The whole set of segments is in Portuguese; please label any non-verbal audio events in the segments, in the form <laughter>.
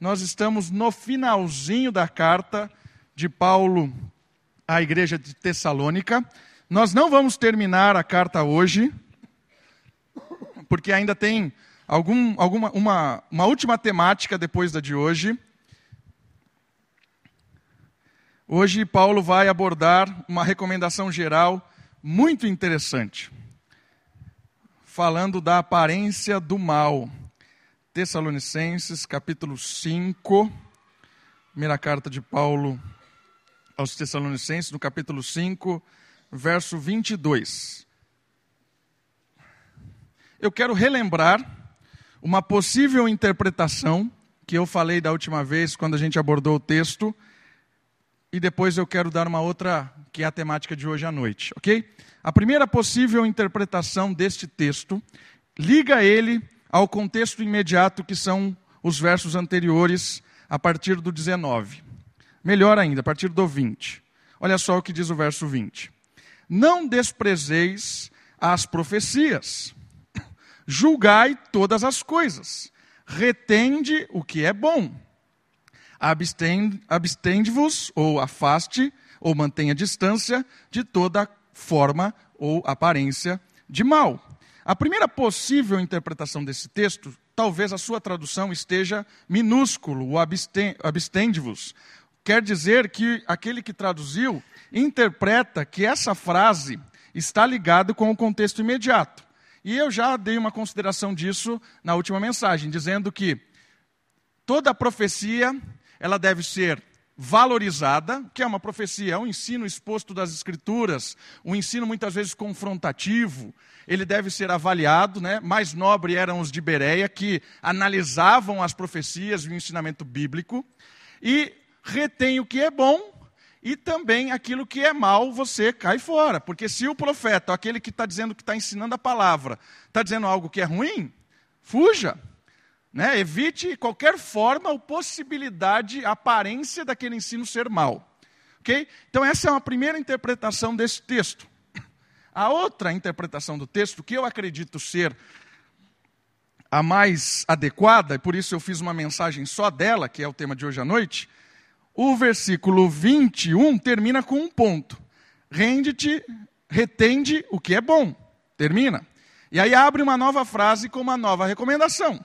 nós estamos no finalzinho da carta de Paulo à igreja de Tessalônica. Nós não vamos terminar a carta hoje, porque ainda tem algum, alguma, uma, uma última temática depois da de hoje. Hoje, Paulo vai abordar uma recomendação geral muito interessante, falando da aparência do mal. Tessalonicenses, capítulo 5, primeira carta de Paulo aos Tessalonicenses, no capítulo 5, verso 22. Eu quero relembrar uma possível interpretação que eu falei da última vez, quando a gente abordou o texto, e depois eu quero dar uma outra, que é a temática de hoje à noite, ok? A primeira possível interpretação deste texto liga ele ao contexto imediato que são os versos anteriores, a partir do 19. Melhor ainda, a partir do 20. Olha só o que diz o verso 20. Não desprezeis as profecias, julgai todas as coisas, retende o que é bom, abstende-vos, ou afaste, ou mantenha distância de toda forma ou aparência de mal. A primeira possível interpretação desse texto, talvez a sua tradução esteja minúsculo, o abstende-vos. Quer dizer que aquele que traduziu interpreta que essa frase está ligada com o contexto imediato. E eu já dei uma consideração disso na última mensagem, dizendo que toda profecia ela deve ser valorizada, que é uma profecia, é um ensino exposto das Escrituras, um ensino muitas vezes confrontativo, ele deve ser avaliado, né? mais nobre eram os de Bereia, que analisavam as profecias e o ensinamento bíblico, e retém o que é bom, e também aquilo que é mal, você cai fora. Porque se o profeta, aquele que está dizendo que está ensinando a palavra, está dizendo algo que é ruim, fuja. Né? Evite qualquer forma ou possibilidade, aparência daquele ensino ser mal. Então, essa é uma primeira interpretação desse texto. A outra interpretação do texto, que eu acredito ser a mais adequada, e por isso eu fiz uma mensagem só dela, que é o tema de hoje à noite, o versículo 21 termina com um ponto. Rende-te, retende o que é bom. Termina. E aí abre uma nova frase com uma nova recomendação.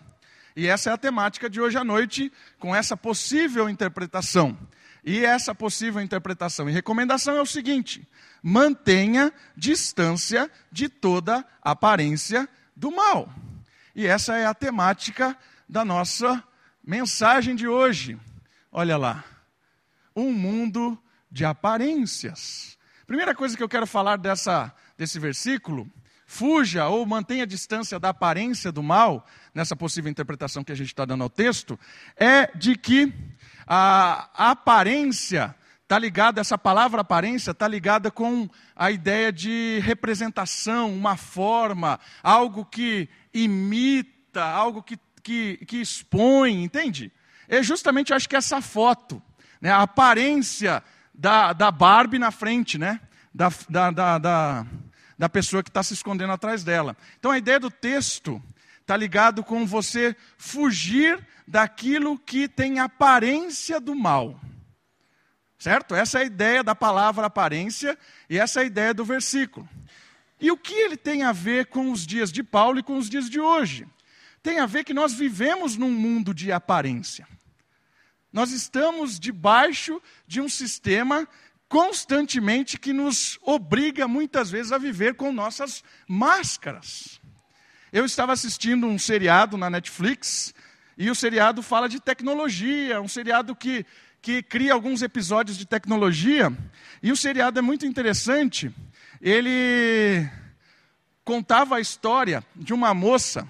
E essa é a temática de hoje à noite, com essa possível interpretação. E essa possível interpretação e recomendação é o seguinte: mantenha distância de toda aparência do mal. E essa é a temática da nossa mensagem de hoje. Olha lá. Um mundo de aparências. Primeira coisa que eu quero falar dessa, desse versículo fuja ou mantenha distância da aparência do mal, nessa possível interpretação que a gente está dando ao texto, é de que a, aparência está ligada, essa palavra aparência está ligada com a ideia de representação, uma forma, algo que imita, algo que, que, que expõe, entende? É justamente, acho que essa foto, né, a aparência da, da Barbie na frente, né? da, da, da, da da pessoa que está se escondendo atrás dela. Então a ideia do texto está ligado com você fugir daquilo que tem aparência do mal. Certo? Essa é a ideia da palavra aparência e essa é a ideia do versículo. E o que ele tem a ver com os dias de Paulo e com os dias de hoje? Tem a ver que nós vivemos num mundo de aparência. Nós estamos debaixo de um sistema constantemente que nos obriga muitas vezes a viver com nossas máscaras. Eu estava assistindo um seriado na Netflix e o seriado fala de tecnologia, um seriado que, que cria alguns episódios de tecnologia. E o seriado é muito interessante. Ele contava a história de uma moça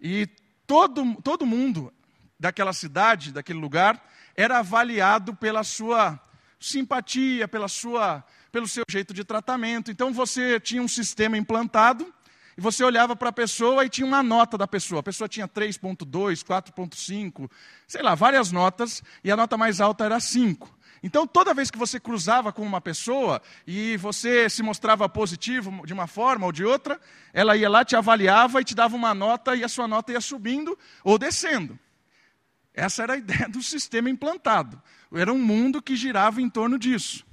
e todo, todo mundo daquela cidade, daquele lugar, era avaliado pela sua simpatia, pela sua, pelo seu jeito de tratamento. Então você tinha um sistema implantado e você olhava para a pessoa e tinha uma nota da pessoa. A pessoa tinha 3.2, 4.5, sei lá, várias notas, e a nota mais alta era 5. Então, toda vez que você cruzava com uma pessoa e você se mostrava positivo de uma forma ou de outra, ela ia lá, te avaliava e te dava uma nota e a sua nota ia subindo ou descendo. Essa era a <laughs> ideia do sistema implantado. Era um mundo que girava em torno disso.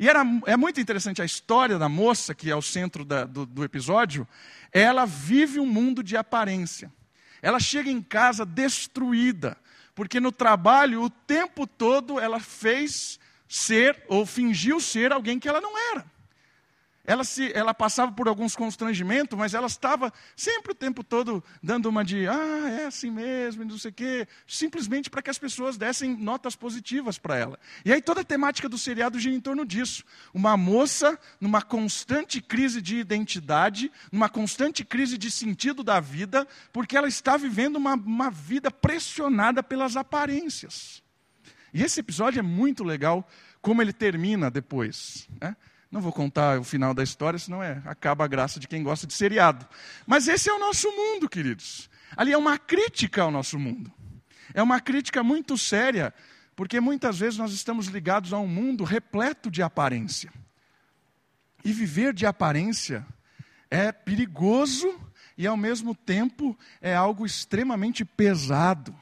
E era, é muito interessante a história da moça, que é o centro da, do, do episódio. Ela vive um mundo de aparência. Ela chega em casa destruída, porque no trabalho, o tempo todo, ela fez ser, ou fingiu ser, alguém que ela não era. Ela, se, ela passava por alguns constrangimentos, mas ela estava sempre o tempo todo dando uma de, ah, é assim mesmo, não sei o quê, simplesmente para que as pessoas dessem notas positivas para ela. E aí toda a temática do seriado gira em torno disso. Uma moça numa constante crise de identidade, numa constante crise de sentido da vida, porque ela está vivendo uma, uma vida pressionada pelas aparências. E esse episódio é muito legal, como ele termina depois. Né? Não vou contar o final da história, senão é, acaba a graça de quem gosta de seriado. Mas esse é o nosso mundo, queridos. Ali é uma crítica ao nosso mundo. É uma crítica muito séria, porque muitas vezes nós estamos ligados a um mundo repleto de aparência. E viver de aparência é perigoso e, ao mesmo tempo, é algo extremamente pesado.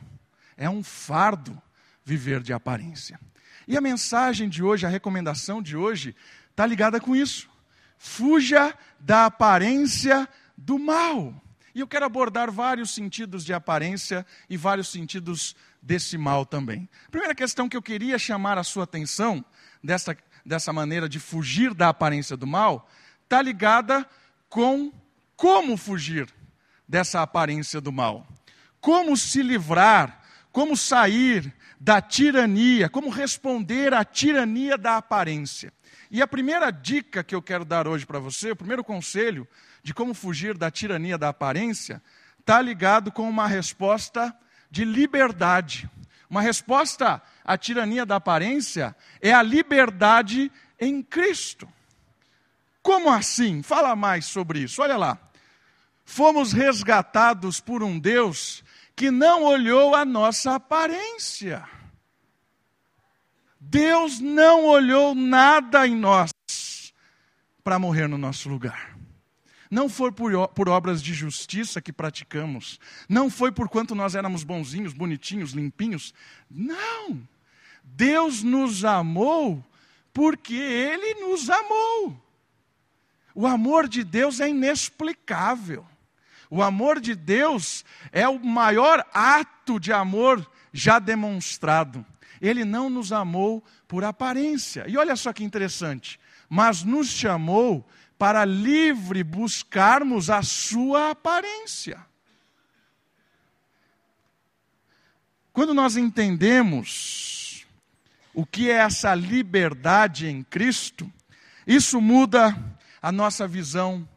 É um fardo viver de aparência. E a mensagem de hoje, a recomendação de hoje, está ligada com isso. Fuja da aparência do mal. E eu quero abordar vários sentidos de aparência e vários sentidos desse mal também. A primeira questão que eu queria chamar a sua atenção, dessa, dessa maneira de fugir da aparência do mal, está ligada com como fugir dessa aparência do mal. Como se livrar, como sair da tirania, como responder à tirania da aparência. E a primeira dica que eu quero dar hoje para você, o primeiro conselho de como fugir da tirania da aparência, está ligado com uma resposta de liberdade. Uma resposta à tirania da aparência é a liberdade em Cristo. Como assim? Fala mais sobre isso. Olha lá. Fomos resgatados por um Deus que não olhou a nossa aparência. Deus não olhou nada em nós para morrer no nosso lugar. Não foi por, por, obras de justiça que praticamos. Não foi por quanto nós éramos bonzinhos, bonitinhos, limpinhos. Não. Deus nos amou porque Ele nos amou. O amor de Deus é inexplicável. O amor de Deus é o maior ato de amor já demonstrado. Ele não nos amou por aparência. E olha só que interessante. Mas nos chamou para livre buscarmos a sua aparência. Quando nós entendemos o que é essa liberdade em Cristo, isso muda a nossa visão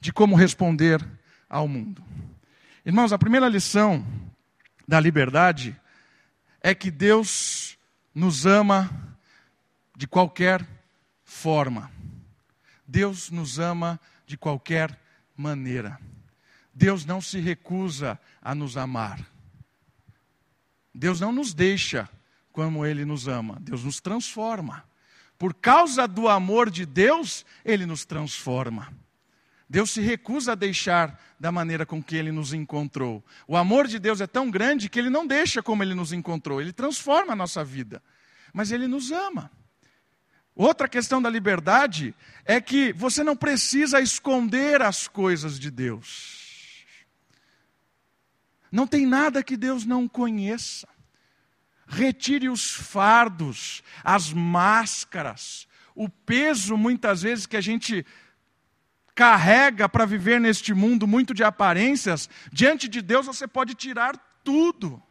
de como responder ao mundo. Irmãos, a primeira lição da liberdade é que Deus nos ama de qualquer forma. Deus nos ama de qualquer maneira. Deus não se recusa a nos amar. Deus não nos deixa como Ele nos ama. Deus nos transforma. Por causa do amor de Deus, Ele nos transforma. Deus se recusa a deixar da maneira com que ele nos encontrou. O amor de Deus é tão grande que ele não deixa como ele nos encontrou, ele transforma a nossa vida. Mas ele nos ama. Outra questão da liberdade é que você não precisa esconder as coisas de Deus. Não tem nada que Deus não conheça. Retire os fardos, as máscaras, o peso muitas vezes que a gente carrega para viver neste mundo muito de aparências, diante de Deus você pode tirar tudo.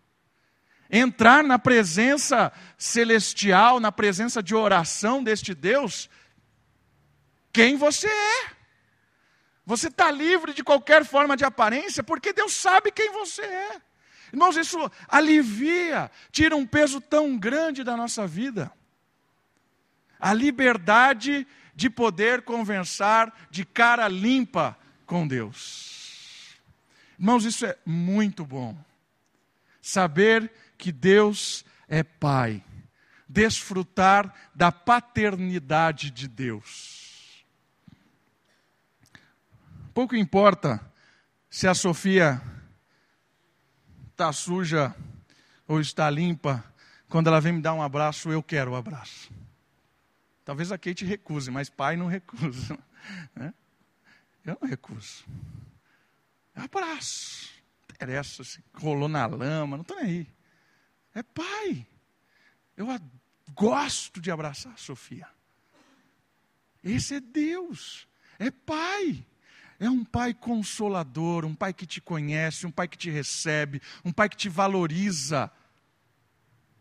Entrar na presença celestial, na presença de oração deste Deus, quem você é. Você está livre de qualquer forma de aparência, porque Deus sabe quem você é. Irmãos, isso alivia, tira um peso tão grande da nossa vida. A liberdade de poder conversar de cara limpa com Deus. Irmãos, isso é muito bom. Saber que Deus é Pai, desfrutar da paternidade de Deus. Pouco importa se a Sofia está suja ou está limpa, quando ela vem me dar um abraço, eu quero o abraço. Talvez a Kate recuse, mas pai não recusa. <laughs> Né? Eu não recuso. Abraço. Não interessa se rolou na lama, não estou nem aí. É pai. Eu gosto de abraçar a Sofia. Esse é Deus. É pai. É um pai consolador, um pai que te conhece, um pai que te recebe, um pai que te valoriza.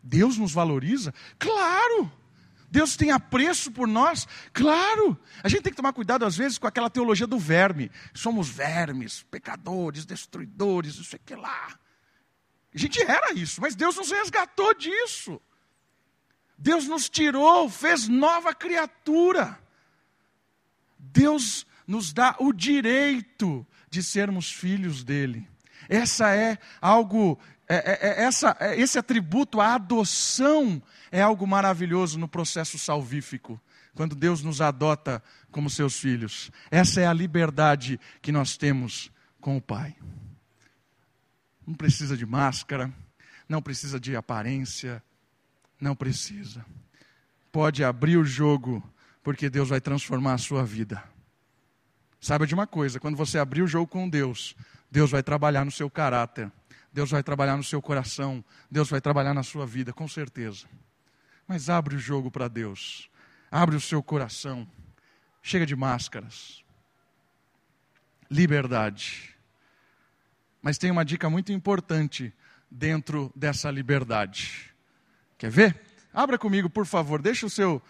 Deus nos valoriza? Claro! Deus tem apreço por nós? Claro! A gente tem que tomar cuidado, às vezes, com aquela teologia do verme. Somos vermes, pecadores, destruidores, isso aqui lá. A gente era isso, mas Deus nos resgatou disso. Deus nos tirou, fez nova criatura. Deus nos dá o direito de sermos filhos dele. Essa é algo, é, é, é essa, é, esse atributo, a adoção, é algo maravilhoso no processo salvífico, quando Deus nos adota como seus filhos. Essa é a liberdade que nós temos com o Pai. Não precisa de máscara, não precisa de aparência, não precisa. Pode abrir o jogo, porque Deus vai transformar a sua vida. Saiba de uma coisa: quando você abrir o jogo com Deus, Deus vai trabalhar no seu caráter, Deus vai trabalhar no seu coração, Deus vai trabalhar na sua vida, com certeza. Mas abre o jogo para Deus, abre o seu coração, chega de máscaras. Liberdade. Mas tem uma dica muito importante dentro dessa liberdade. Quer ver? Abra comigo, por favor. Deixa o seu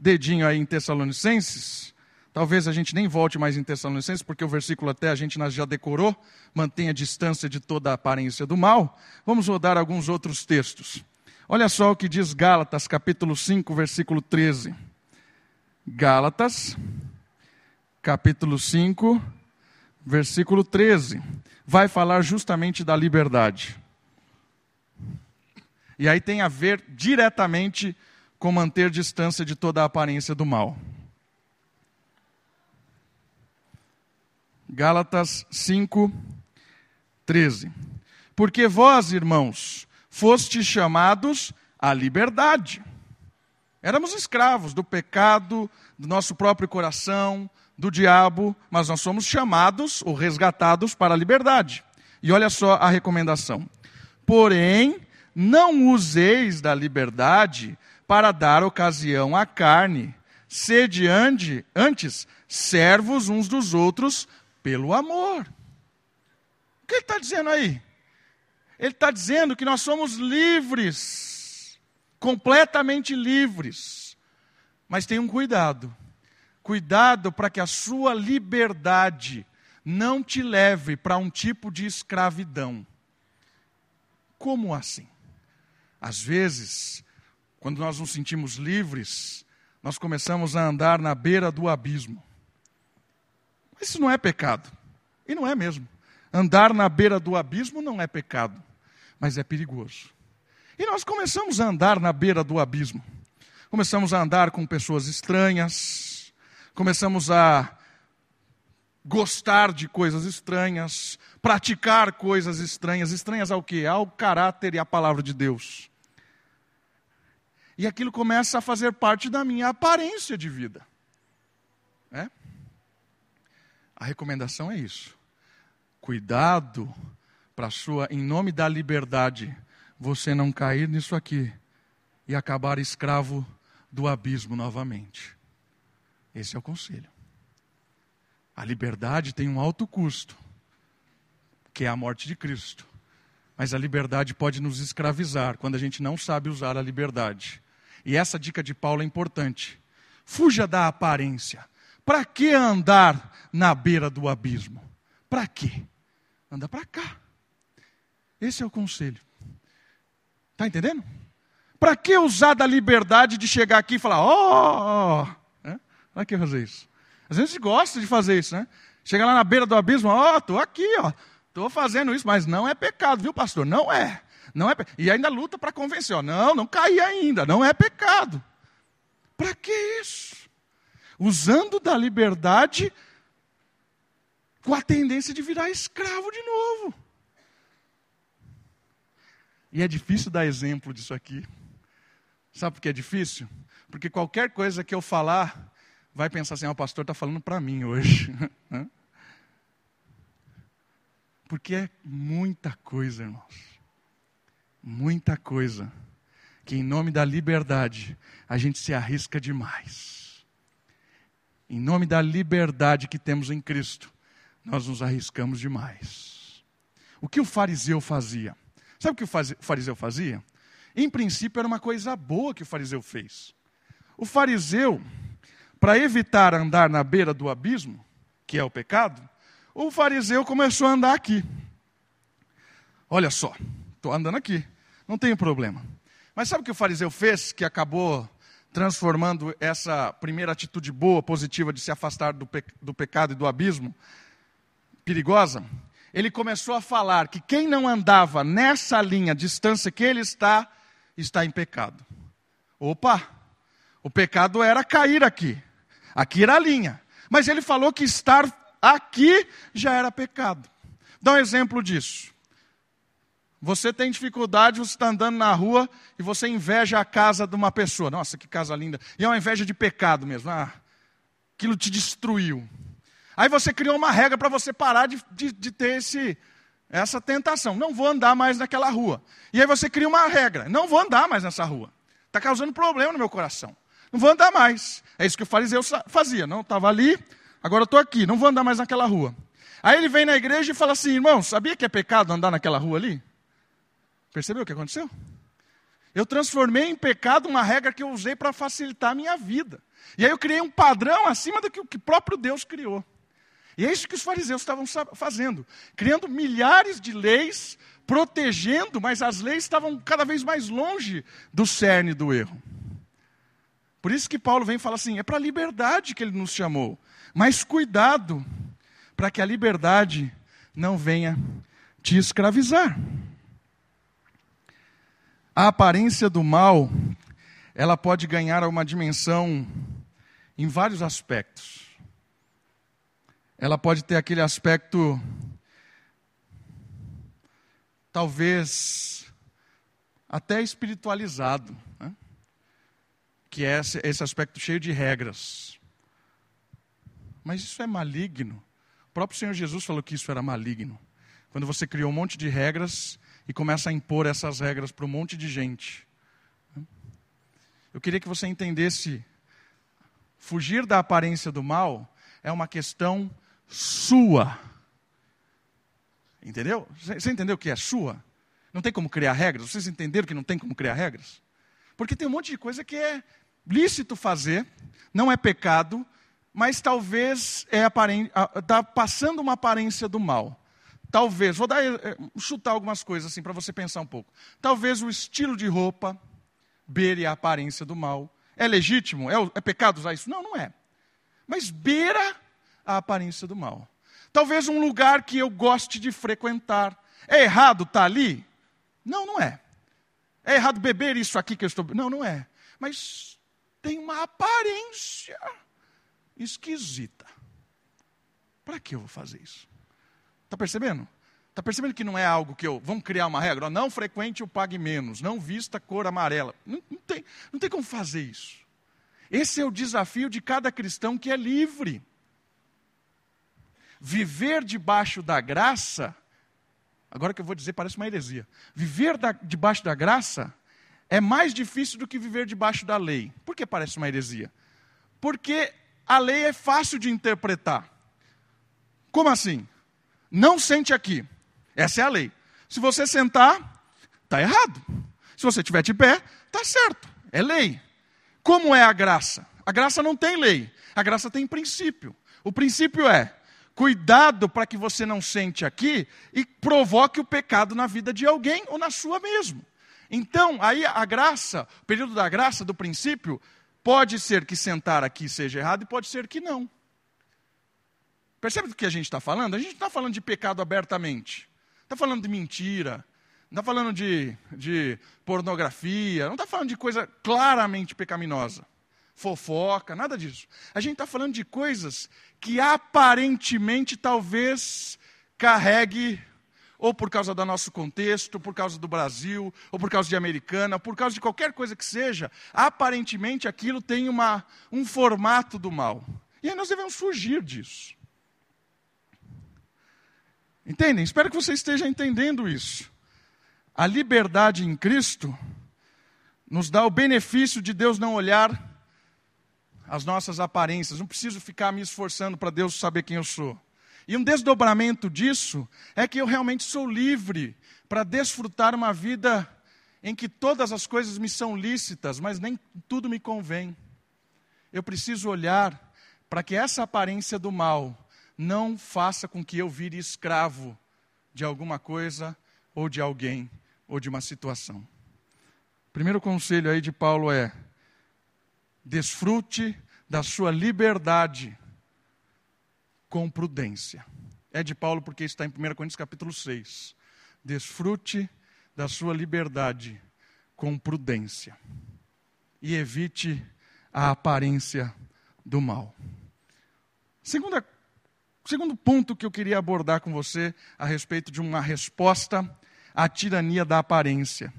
dedinho aí em Tessalonicenses. Talvez a gente nem volte mais em Tessalonicenses, porque o versículo até a gente já decorou. Mantenha a distância de toda a aparência do mal. Vamos rodar alguns outros textos. Olha só o que diz Gálatas, capítulo 5, versículo 13. Gálatas, capítulo 5, versículo 13. Vai falar justamente da liberdade. E aí tem a ver diretamente com manter distância de toda a aparência do mal. Gálatas 5, 13. Porque vós, irmãos, fostes chamados à liberdade. Éramos escravos do pecado, do nosso próprio coração, do diabo, mas nós somos chamados ou resgatados para a liberdade. E olha só a recomendação. Porém, não useis da liberdade para dar ocasião à carne. Sede antes servos uns dos outros pelo amor. O que ele está dizendo aí? Ele está dizendo que nós somos livres, completamente livres. Mas tenham um cuidado. Cuidado para que a sua liberdade não te leve para um tipo de escravidão. Como assim? Às vezes, quando nós nos sentimos livres, nós começamos a andar na beira do abismo. Isso não é pecado. E não é mesmo. Andar na beira do abismo não é pecado, mas é perigoso. E nós começamos a andar na beira do abismo. Começamos a andar com pessoas estranhas, começamos a gostar de coisas estranhas, praticar coisas estranhas, estranhas ao que? Ao caráter e à palavra de Deus. E aquilo começa a fazer parte da minha aparência de vida. É? A recomendação é isso. Cuidado para sua, em nome da liberdade, você não cair nisso aqui e acabar escravo do abismo novamente. Esse é o conselho. A liberdade tem um alto custo, que é a morte de Cristo. Mas a liberdade pode nos escravizar quando a gente não sabe usar a liberdade. E essa dica de Paulo é importante. Fuja da aparência. Para que andar na beira do abismo? Para quê? Anda para cá. Esse é o conselho. Está entendendo? Para que usar da liberdade de chegar aqui e falar, ó, oh, para que fazer isso? Às vezes gosta de fazer isso, né? Chega lá na beira do abismo, ó, oh, estou aqui, ó, estou fazendo isso, mas não é pecado, viu, pastor? Não é. Não é e ainda luta para convencer, ó, não, não caí ainda, não é pecado. Para que isso? Usando da liberdade com a tendência de virar escravo de novo. E é difícil dar exemplo disso aqui. Sabe por que é difícil? Porque qualquer coisa que eu falar, vai pensar assim: ah, o pastor está falando para mim hoje. <laughs> Porque é muita coisa, irmãos. Muita coisa. Que em nome da liberdade, a gente se arrisca demais. Em nome da liberdade que temos em Cristo, nós nos arriscamos demais. O que o fariseu fazia? Sabe o que o fariseu fazia? Em princípio, era uma coisa boa que o fariseu fez. O fariseu, para evitar andar na beira do abismo, que é o pecado, o fariseu começou a andar aqui. Olha só, estou andando aqui, não tem problema. Mas sabe o que o fariseu fez que acabou transformando essa primeira atitude boa, positiva de se afastar do, pe do pecado e do abismo perigosa? Ele começou a falar que quem não andava nessa linha, distância que ele está, está em pecado. Opa! O pecado era cair aqui. Aqui era a linha. Mas ele falou que estar aqui já era pecado. Dá um exemplo disso. Você tem dificuldade, você está andando na rua e você inveja a casa de uma pessoa. Nossa, que casa linda. E é uma inveja de pecado mesmo. Ah, aquilo te destruiu. Aí você criou uma regra para você parar de, de, de, ter esse, essa tentação. Não vou andar mais naquela rua. E aí você cria uma regra. Não vou andar mais nessa rua. Está causando problema no meu coração. Não vou andar mais. É isso que o fariseu fazia. Não, estava ali, Agora estou aqui, não vou andar mais naquela rua. Aí ele vem na igreja e fala assim: irmão, sabia que é pecado andar naquela rua ali? Percebeu o que aconteceu? Eu transformei em pecado uma regra que eu usei para facilitar a minha vida. E aí eu criei um padrão acima do que o próprio Deus criou. E é isso que os fariseus estavam fazendo, criando milhares de leis, protegendo, mas as leis estavam cada vez mais longe do cerne do erro. Por isso que Paulo vem e fala assim: é para a liberdade que ele nos chamou. Mas cuidado para que a liberdade não venha te escravizar. A aparência do mal, ela pode ganhar uma dimensão em vários aspectos. Ela pode ter aquele aspecto talvez até espiritualizado, né? que é esse, esse aspecto cheio de regras. Mas isso é maligno. O próprio Senhor Jesus falou que isso era maligno. Quando você criou um monte de regras e começa a impor essas regras para um monte de gente. Eu queria que você entendesse: fugir da aparência do mal é uma questão sua. Entendeu? Você entendeu o que é sua? Não tem como criar regras? Vocês entenderam que não tem como criar regras? Porque tem um monte de coisa que é lícito fazer, não é pecado, mas talvez é está passando uma aparência do mal. Talvez, vou dar, eh, chutar algumas coisas assim para você pensar um pouco. Talvez o estilo de roupa beire a aparência do mal. É legítimo? É, é pecado usar isso? Não, não é. Mas beira a aparência do mal. Talvez um lugar que eu goste de frequentar. É errado estar tá ali? Não, não é. É errado beber isso aqui que eu estou. Não, não é. Mas tem uma aparência esquisita. Para que eu vou fazer isso? Está percebendo? Está percebendo que não é algo que eu. Vamos criar uma regra? Não frequente o pague menos, não vista cor amarela. Não, não, tem, não tem como fazer isso. Esse é o desafio de cada cristão que é livre. Viver debaixo da graça, agora que eu vou dizer, parece uma heresia. Viver da, debaixo da graça é mais difícil do que viver debaixo da lei. Por que parece uma heresia? Porque a lei é fácil de interpretar. Como assim? Não sente aqui. Essa é a lei. Se você sentar, está errado. Se você estiver de pé, está certo. É lei. Como é a graça? A graça não tem lei. A graça tem princípio. O princípio é: cuidado para que você não sente aqui e provoque o pecado na vida de alguém ou na sua mesmo. Então, aí a graça, o período da graça, do princípio, Pode ser que sentar aqui seja errado e pode ser que não. Percebe do que a gente está falando? A gente não está falando de pecado abertamente. Está falando de mentira. Não está falando de, de pornografia. Não está falando de coisa claramente pecaminosa. Fofoca, nada disso. A gente está falando de coisas que aparentemente talvez carregue ou por causa do nosso contexto, por causa do Brasil, ou por causa de Americana, por causa de qualquer coisa que seja, aparentemente aquilo tem uma, um formato do mal. E aí nós devemos fugir disso. Entendem? Espero que você esteja entendendo isso. A liberdade em Cristo nos dá o benefício de Deus não olhar as nossas aparências. Não preciso ficar me esforçando para Deus saber quem eu sou. E um desdobramento disso é que eu realmente sou livre para desfrutar uma vida em que todas as coisas me são lícitas, mas nem tudo me convém. Eu preciso olhar para que essa aparência do mal não faça com que eu vire escravo de alguma coisa ou de alguém ou de uma situação. Primeiro conselho aí de Paulo é: desfrute da sua liberdade com prudência. É de Paulo porque está em 1 Coríntios capítulo 6. Desfrute da sua liberdade com prudência e evite a aparência do mal. Segunda, segundo ponto que eu queria abordar com você a respeito de uma resposta à tirania da aparência.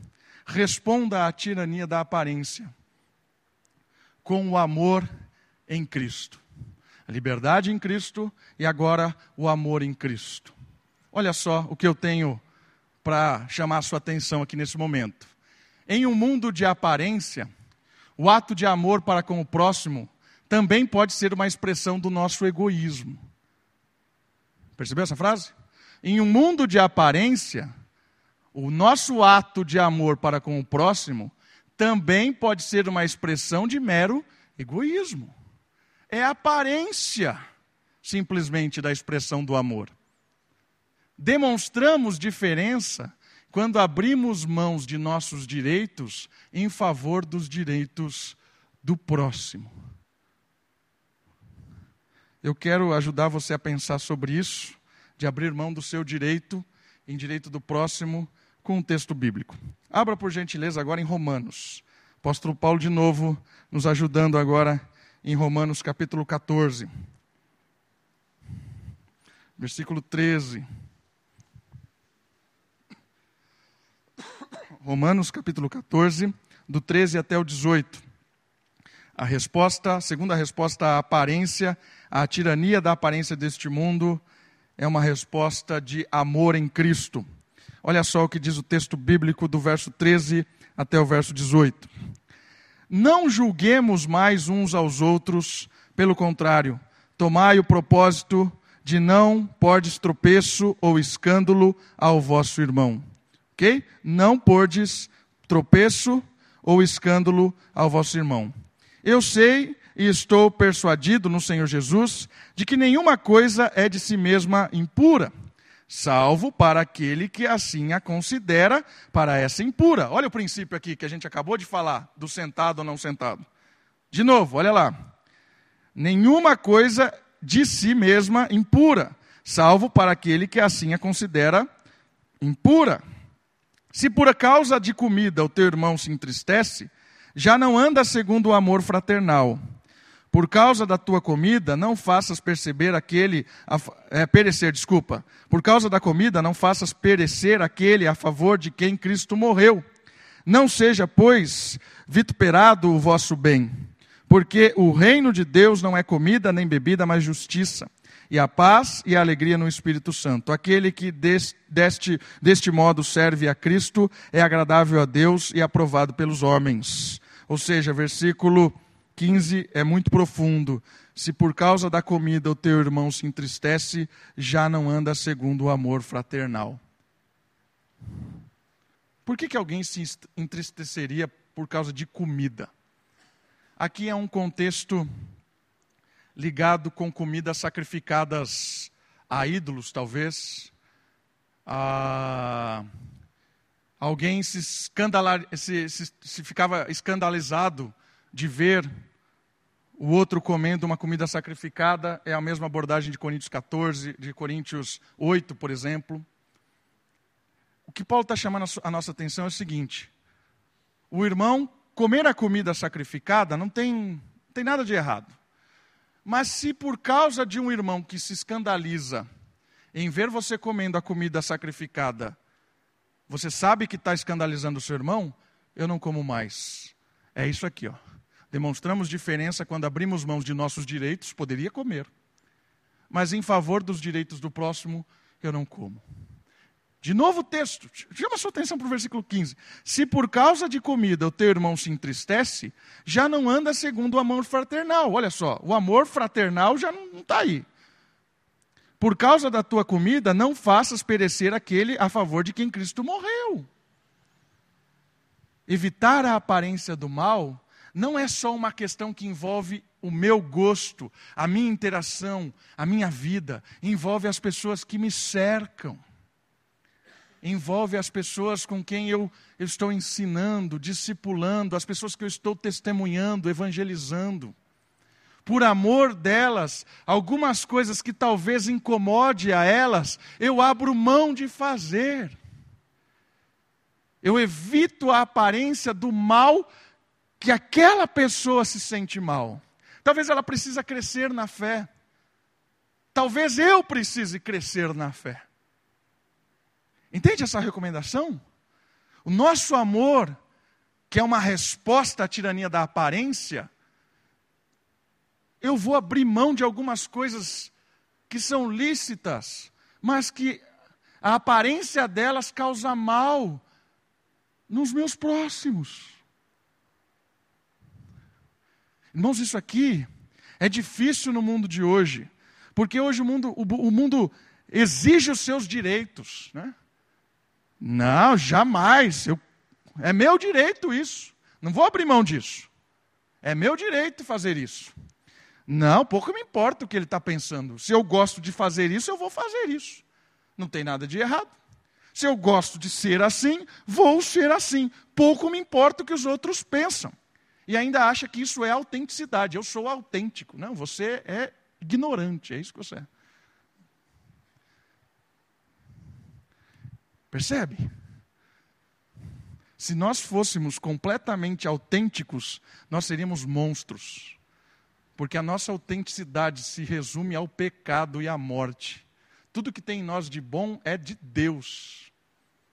Responda à tirania da aparência com o amor em Cristo a liberdade em Cristo e agora o amor em Cristo. Olha só o que eu tenho para chamar a sua atenção aqui nesse momento. Em um mundo de aparência, o ato de amor para com o próximo também pode ser uma expressão do nosso egoísmo. Percebeu essa frase? Em um mundo de aparência, o nosso ato de amor para com o próximo também pode ser uma expressão de mero egoísmo é aparência simplesmente da expressão do amor. Demonstramos diferença quando abrimos mãos de nossos direitos em favor dos direitos do próximo. Eu quero ajudar você a pensar sobre isso, de abrir mão do seu direito em direito do próximo, com um texto bíblico. Abra por gentileza agora em Romanos. Apóstolo Paulo de novo nos ajudando agora em Romanos capítulo 14, versículo 13. Romanos capítulo 14, do 13 até o 18. A resposta, segunda resposta à aparência, à tirania da aparência deste mundo, é uma resposta de amor em Cristo. Olha só o que diz o texto bíblico do verso 13 até o verso 18. Não julguemos mais uns aos outros, pelo contrário, tomai o propósito de não pordes tropeço ou escândalo ao vosso irmão. Ok? Não pordes tropeço ou escândalo ao vosso irmão. Eu sei e estou persuadido no Senhor Jesus de que nenhuma coisa é de si mesma impura salvo para aquele que assim a considera para essa impura. Olha o princípio aqui que a gente acabou de falar, do sentado ou não sentado. De novo, olha lá. Nenhuma coisa de si mesma impura, salvo para aquele que assim a considera impura. Se por causa de comida o teu irmão se entristece, já não anda segundo o amor fraternal. Por causa da tua comida, não faças perceber aquele, é, perecer, desculpa. Por causa da comida, não faças perecer aquele a favor de quem Cristo morreu. Não seja, pois, vituperado o vosso bem, porque o reino de Deus não é comida nem bebida, mas justiça, e a paz e a alegria no Espírito Santo. Aquele que deste, deste modo serve a Cristo é agradável a Deus e aprovado pelos homens. Ou seja, versículo 15 é muito profundo. Se por causa da comida o teu irmão se entristece, já não anda segundo o amor fraternal. Por que, que alguém se entristeceria por causa de comida? Aqui é um contexto ligado com comidas sacrificadas a ídolos, talvez. Ah, alguém se, escandalar, se, se, se ficava escandalizado de ver o outro comendo uma comida sacrificada, é a mesma abordagem de Coríntios 14, de Coríntios 8, por exemplo. O que Paulo está chamando a nossa atenção é o seguinte: o irmão comer a comida sacrificada não tem, não tem nada de errado. Mas se por causa de um irmão que se escandaliza, em ver você comendo a comida sacrificada, você sabe que está escandalizando o seu irmão? Eu não como mais. É isso aqui, ó. Demonstramos diferença quando abrimos mãos de nossos direitos, poderia comer. Mas em favor dos direitos do próximo, eu não como. De novo o texto, chama sua atenção para o versículo 15. Se por causa de comida o teu irmão se entristece, já não anda segundo o amor fraternal. Olha só, o amor fraternal já não está aí. Por causa da tua comida, não faças perecer aquele a favor de quem Cristo morreu. Evitar a aparência do mal não é só uma questão que envolve o meu gosto, a minha interação, a minha vida, envolve as pessoas que me cercam envolve as pessoas com quem eu, estou ensinando, discipulando, as pessoas que eu estou testemunhando, evangelizando. Por amor delas, algumas coisas que talvez incomode a elas, eu abro mão de fazer. Eu evito a aparência do mal que aquela pessoa se sente mal. Talvez ela precisa crescer na fé. Talvez eu precise crescer na fé. Entende essa recomendação? O nosso amor, que é uma resposta à tirania da aparência, eu vou abrir mão de algumas coisas que são lícitas, mas que a aparência delas causa mal nos meus próximos. Irmãos, isso aqui é difícil no mundo de hoje, porque hoje o mundo, o, o mundo exige os seus direitos. Né? Não, jamais. Eu, é meu direito isso. Não vou abrir mão disso. É meu direito fazer isso. Não, pouco me importa o que ele está pensando. Se eu gosto de fazer isso, eu vou fazer isso. Não tem nada de errado. Se eu gosto de ser assim, vou ser assim. Pouco me importa o que os outros pensam. E ainda acha que isso é autenticidade. Eu sou autêntico. Não, você é ignorante. É isso que você é. Percebe? Se nós fôssemos completamente autênticos, nós seríamos monstros. Porque a nossa autenticidade se resume ao pecado e à morte. Tudo que tem em nós de bom é de Deus.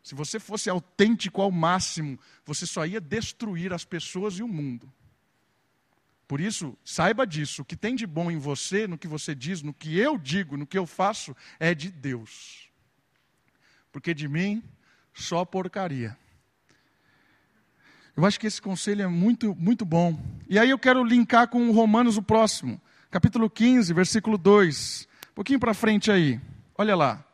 Se você fosse autêntico ao máximo, você só ia destruir as pessoas e o mundo. Por isso, saiba disso: o que tem de bom em você, no que você diz, no que eu digo, no que eu faço, é de Deus porque de mim só porcaria. Eu acho que esse conselho é muito, muito bom. E aí eu quero linkar com Romanos o próximo, capítulo 15, versículo 2. Um pouquinho para frente aí. Olha lá.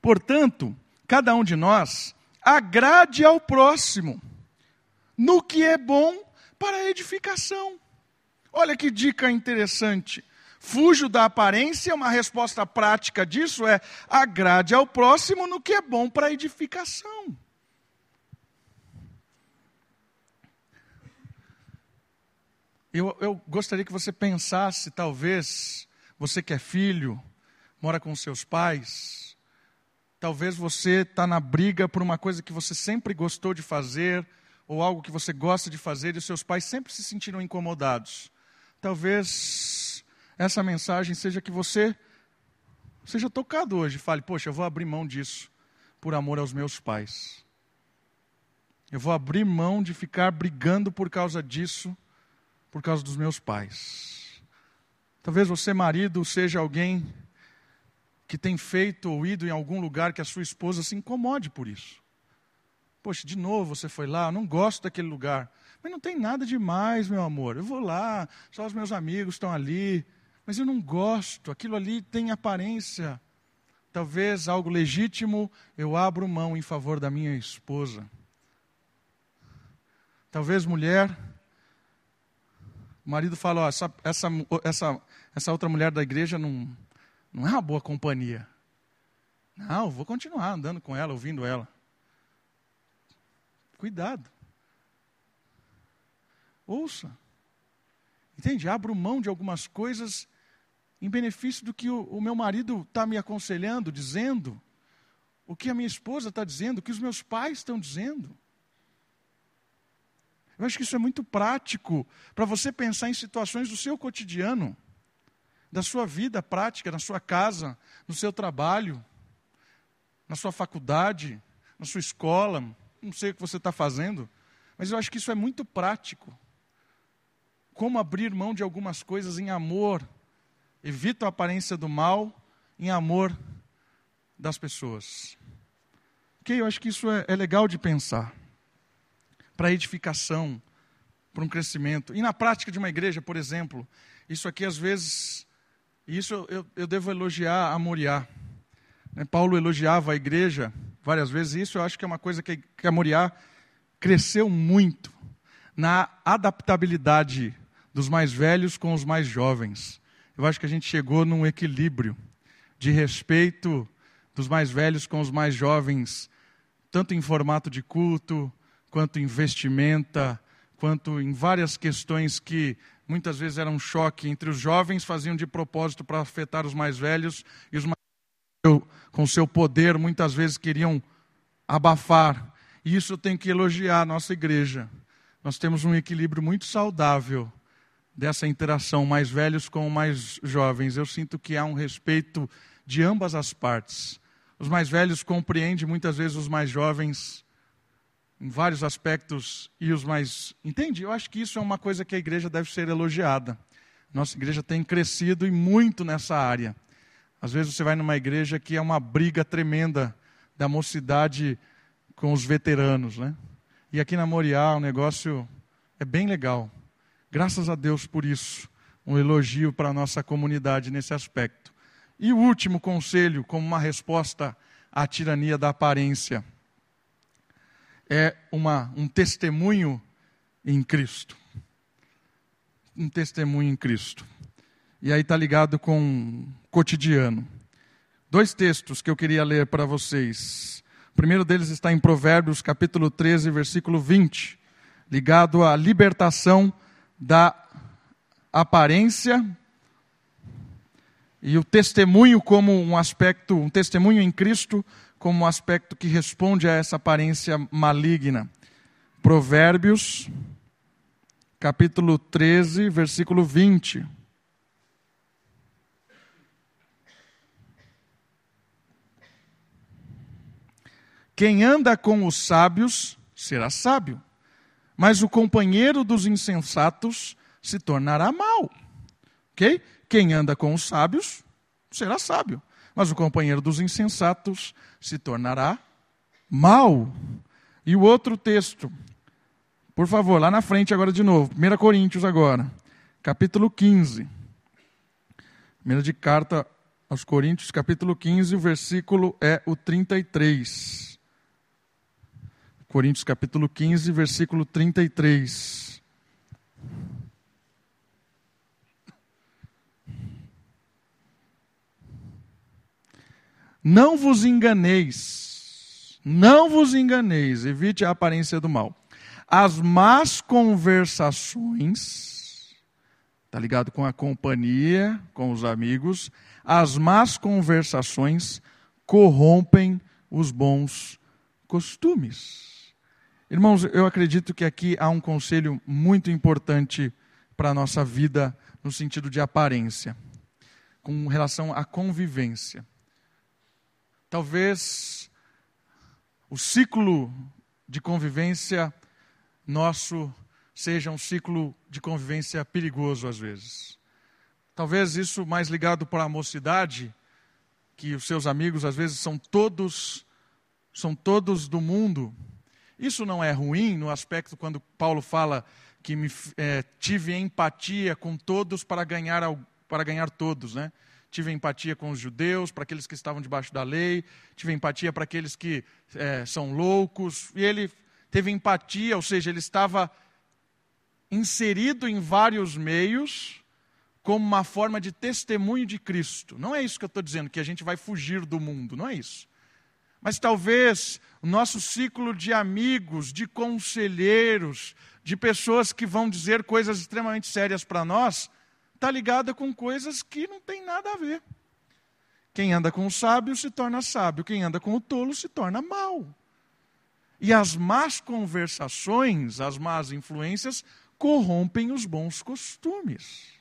Portanto, cada um de nós agrade ao próximo no que é bom para a edificação. Olha que dica interessante. Fujo da aparência, uma resposta prática disso é agrade ao próximo no que é bom para a edificação. Eu, eu, gostaria que você pensasse, talvez, você que é filho, mora com seus pais, talvez você está na briga por uma coisa que você sempre gostou de fazer, ou algo que você gosta de fazer, e seus pais sempre se sentiram incomodados. Talvez essa mensagem seja que você seja tocado hoje. Fale, poxa, eu vou abrir mão disso por amor aos meus pais. Eu vou abrir mão de ficar brigando por causa disso, por causa dos meus pais. Talvez você, marido, seja alguém que tem feito ou ido em algum lugar que a sua esposa se incomode por isso. Poxa, de novo você foi lá, eu não gosto daquele lugar. Mas não tem nada demais, meu amor. Eu vou lá, só os meus amigos estão ali mas eu não gosto, aquilo ali tem aparência. Talvez algo legítimo, eu abro mão em favor da minha esposa. Talvez mulher, o marido fala: essa, essa, essa, essa outra mulher da igreja não, não é uma boa companhia. Não, vou continuar andando com ela, ouvindo ela. Cuidado. Ouça. Entende? Abro mão de algumas coisas em benefício do que o, o meu marido está me aconselhando, dizendo, o que a minha esposa está dizendo, o que os meus pais estão dizendo. Eu acho que isso é muito prático para você pensar em situações do seu cotidiano. da sua vida prática, na sua casa, no seu trabalho, na sua faculdade, na sua escola, não sei o que você está fazendo, mas eu acho que isso é muito prático. Como abrir mão de algumas coisas em amor, evita a aparência do mal em amor das pessoas. Ok, eu acho que isso é, é legal de pensar. Para edificação, para um crescimento. E na prática de uma igreja, por exemplo, isso aqui às vezes, isso eu, eu devo elogiar a Moriá. Né, Paulo elogiava a igreja várias vezes, e isso eu acho que é uma coisa que, que a Moriá cresceu muito na adaptabilidade dos mais velhos com os mais jovens. Eu acho que a gente chegou num equilíbrio de respeito dos mais velhos com os mais jovens, tanto em formato de culto, quanto em vestimenta, quanto em várias questões que muitas vezes eram um choque entre os jovens, faziam de propósito para afetar os mais velhos, e os mais com seu poder, muitas vezes queriam abafar. E isso tem que elogiar a nossa igreja. Nós temos um equilíbrio muito saudável dessa interação mais velhos com mais jovens. Eu sinto que há um respeito de ambas as partes. Os mais velhos compreendem muitas vezes os mais jovens em vários aspectos e os mais. Entende? Eu acho que isso é uma coisa que a igreja deve ser elogiada. Nossa igreja tem crescido e muito nessa área. Às vezes você vai numa igreja que é uma briga tremenda da mocidade com os veteranos, né? E aqui na Moriá o negócio é bem legal. Graças a Deus por isso. Um elogio para a nossa comunidade nesse aspecto. E o último conselho, como uma resposta à tirania da aparência, é uma, um testemunho em Cristo. Um testemunho em Cristo. E aí está ligado com cotidiano. Dois textos que eu queria ler para vocês. O primeiro deles está em Provérbios, capítulo 13, versículo 20, ligado à libertação da aparência e o testemunho como um aspecto, um testemunho em Cristo como um aspecto que responde a essa aparência maligna. Provérbios, capítulo 13, versículo 20. Quem anda com os sábios será sábio, mas o companheiro dos insensatos se tornará mau. Ok? Quem anda com os sábios será sábio, mas o companheiro dos insensatos se tornará mau. E o outro texto, por favor, lá na frente agora de novo, 1 Coríntios agora, capítulo 15. Primeira de carta aos Coríntios, capítulo 15, o versículo é o 33. Coríntios capítulo 15, versículo 33. Não vos enganeis, não vos enganeis, evite a aparência do mal. As más conversações, está ligado com a companhia, com os amigos, as más conversações corrompem os bons costumes. Irmãos, eu acredito que aqui há um conselho muito importante para a nossa vida no sentido de aparência, com relação à convivência. Talvez o ciclo de convivência nosso seja um ciclo de convivência perigoso às vezes. Talvez isso mais ligado para a mocidade, que os seus amigos às vezes são todos são todos do mundo isso não é ruim no aspecto quando Paulo fala que me, é, tive empatia com todos para ganhar, para ganhar todos, né? Tive empatia com os judeus, para aqueles que estavam debaixo da lei, tive empatia para aqueles que é, são loucos, e ele teve empatia, ou seja, ele estava inserido em vários meios como uma forma de testemunho de Cristo. Não é isso que eu estou dizendo, que a gente vai fugir do mundo, não é isso. Mas talvez o nosso ciclo de amigos, de conselheiros, de pessoas que vão dizer coisas extremamente sérias para nós, está ligada com coisas que não tem nada a ver. Quem anda com o sábio se torna sábio, quem anda com o tolo se torna mau. E as más conversações, as más influências, corrompem os bons costumes.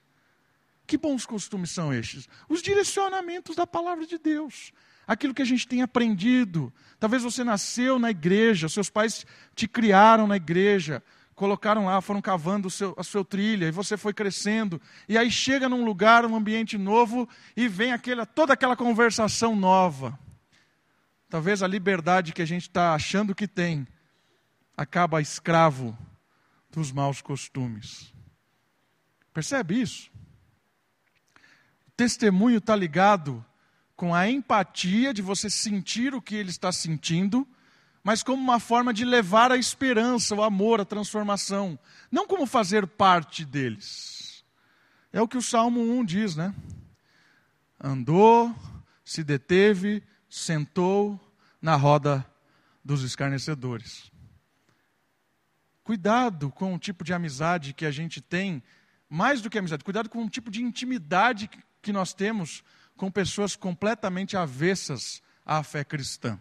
Que bons costumes são estes? Os direcionamentos da palavra de Deus. Aquilo que a gente tem aprendido. Talvez você nasceu na igreja, seus pais te criaram na igreja, colocaram lá, foram cavando seu, a sua trilha, e você foi crescendo. E aí chega num lugar, um ambiente novo, e vem aquela, toda aquela conversação nova. Talvez a liberdade que a gente está achando que tem acaba escravo dos maus costumes. Percebe isso? O testemunho está ligado com a empatia de você sentir o que ele está sentindo, mas como uma forma de levar a esperança, o amor, a transformação, não como fazer parte deles. É o que o Salmo 1 diz, né? Andou, se deteve, sentou na roda dos escarnecedores. Cuidado com o tipo de amizade que a gente tem, mais do que amizade, cuidado com o tipo de intimidade que nós temos com pessoas completamente avessas à fé cristã.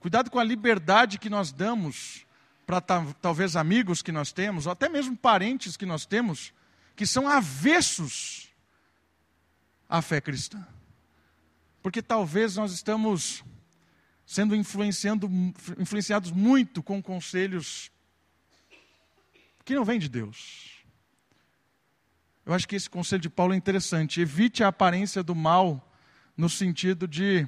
Cuidado com a liberdade que nós damos para talvez amigos que nós temos, ou até mesmo parentes que nós temos, que são avessos à fé cristã. Porque talvez nós estamos sendo influenciados muito com conselhos que não vem de Deus. Eu acho que esse conselho de Paulo é interessante. Evite a aparência do mal, no sentido de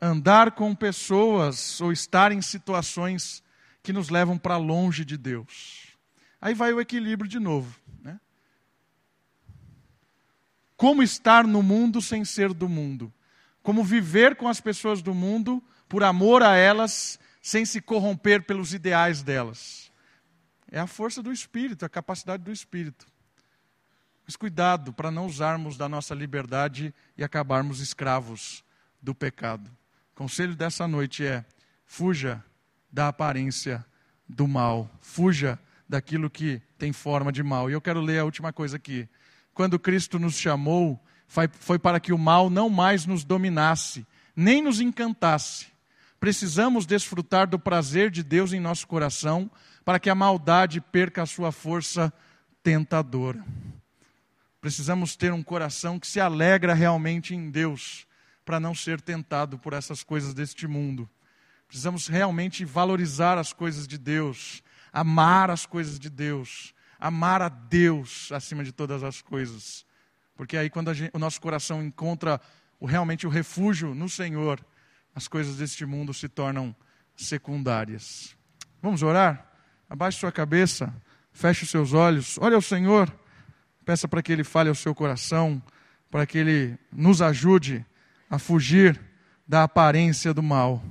andar com pessoas ou estar em situações que nos levam para longe de Deus. Aí vai o equilíbrio de novo. Né? Como estar no mundo sem ser do mundo? Como viver com as pessoas do mundo por amor a elas, sem se corromper pelos ideais delas? É a força do Espírito, a capacidade do Espírito. Mas cuidado para não usarmos da nossa liberdade e acabarmos escravos do pecado. O conselho dessa noite é: fuja da aparência do mal, fuja daquilo que tem forma de mal. E eu quero ler a última coisa aqui. Quando Cristo nos chamou, foi para que o mal não mais nos dominasse, nem nos encantasse. Precisamos desfrutar do prazer de Deus em nosso coração, para que a maldade perca a sua força tentadora. Precisamos ter um coração que se alegra realmente em Deus, para não ser tentado por essas coisas deste mundo. Precisamos realmente valorizar as coisas de Deus, amar as coisas de Deus, amar a Deus acima de todas as coisas. Porque aí, quando gente, o nosso coração encontra o, realmente o refúgio no Senhor, as coisas deste mundo se tornam secundárias. Vamos orar? Abaixe sua cabeça, feche os seus olhos, olhe ao Senhor, peça para que Ele fale ao seu coração, para que Ele nos ajude a fugir da aparência do mal.